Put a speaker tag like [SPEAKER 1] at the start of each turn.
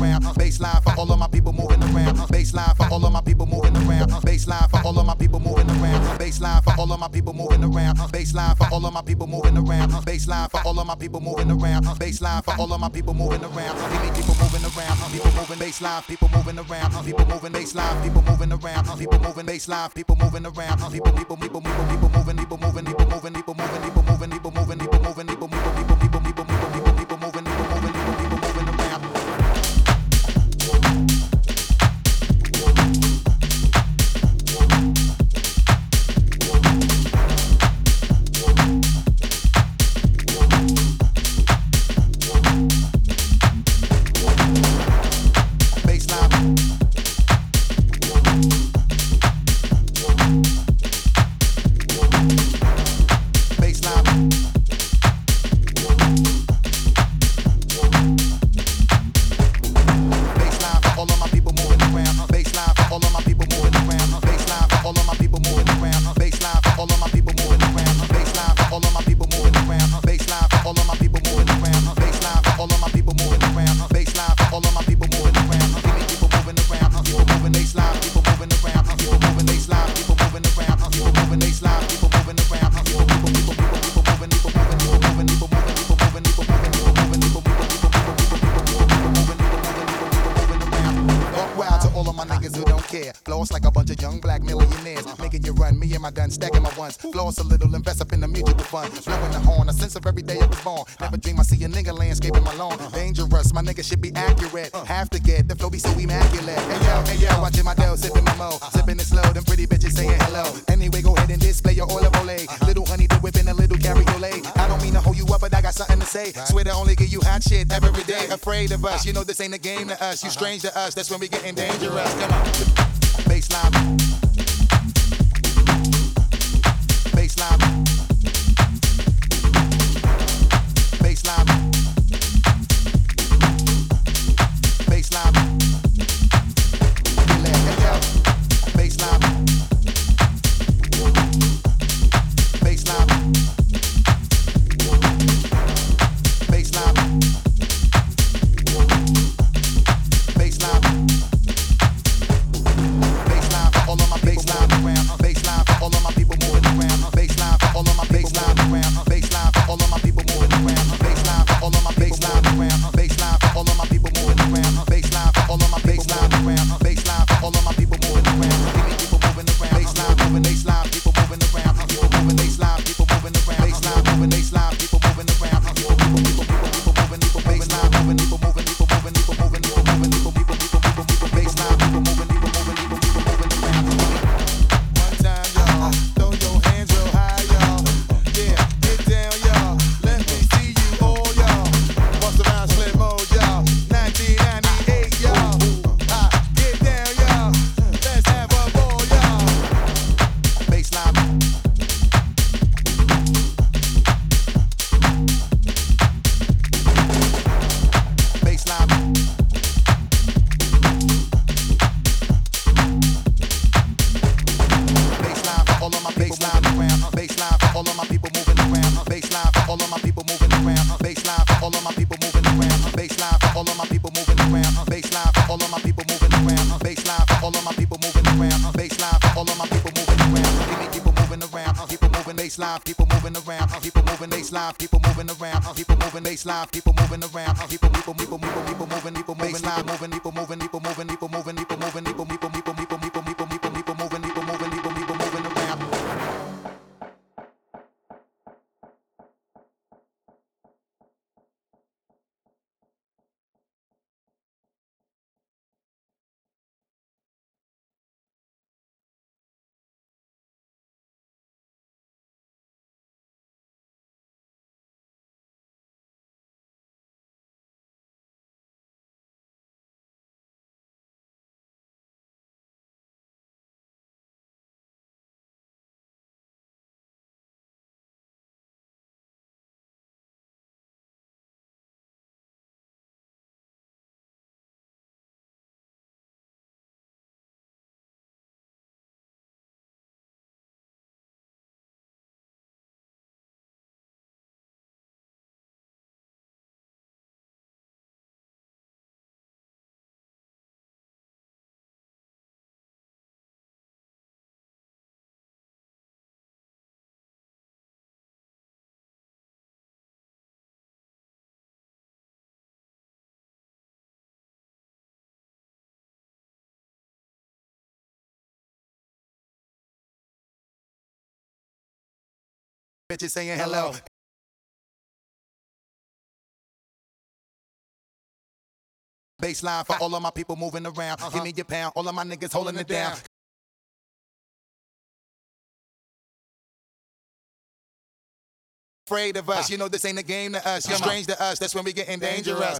[SPEAKER 1] around. Baseline for all of my people moving around. Baseline for all of my people moving around. Baseline for all of my people moving around. Baseline for all of my people moving around. Baseline for all of my people moving around. Baseline for all of my people moving around. Baseline for all of my people moving around. People moving around. People moving baseline. People moving around. People moving baseline. People moving around. People moving baseline. People moving around. People people people people. People moving. People moving. People moving. People moving. People moving. People moving. People moving. Care. Floss like a bunch of young black millionaires. Making you run, me and my gun, stacking my ones. Floss a little, invest up in the mutual fund. Blowing the horn, a sense of every day I was born. Never dream I see a nigga landscaping my lawn. Dangerous, my nigga should be accurate. Have to get the flow be so immaculate. Hey yo, hey yo, watching my dough, sipping my mo. Sipping it slow, them pretty bitches saying hello. Anyway, go ahead and display your olive ole. Little honey, the whip in a little cabriolet. I don't mean to hold you up, but I got something to say. Swear to only give you hot shit every day. Afraid of us, you know this ain't a game to us. You strange to us, that's when we getting dangerous. Come on slab. All of my people moving around. Give me people moving around. People moving baseline. People moving around. People moving baseline. People moving around. People moving baseline. People moving around. People people people people people moving people moving people moving people moving people moving people moving bitches saying hello. Baseline for all of my people moving around. Give me your pound. All of my niggas holding it down. Afraid of us, you know this ain't a game to us. You're strange to us. That's when we getting dangerous.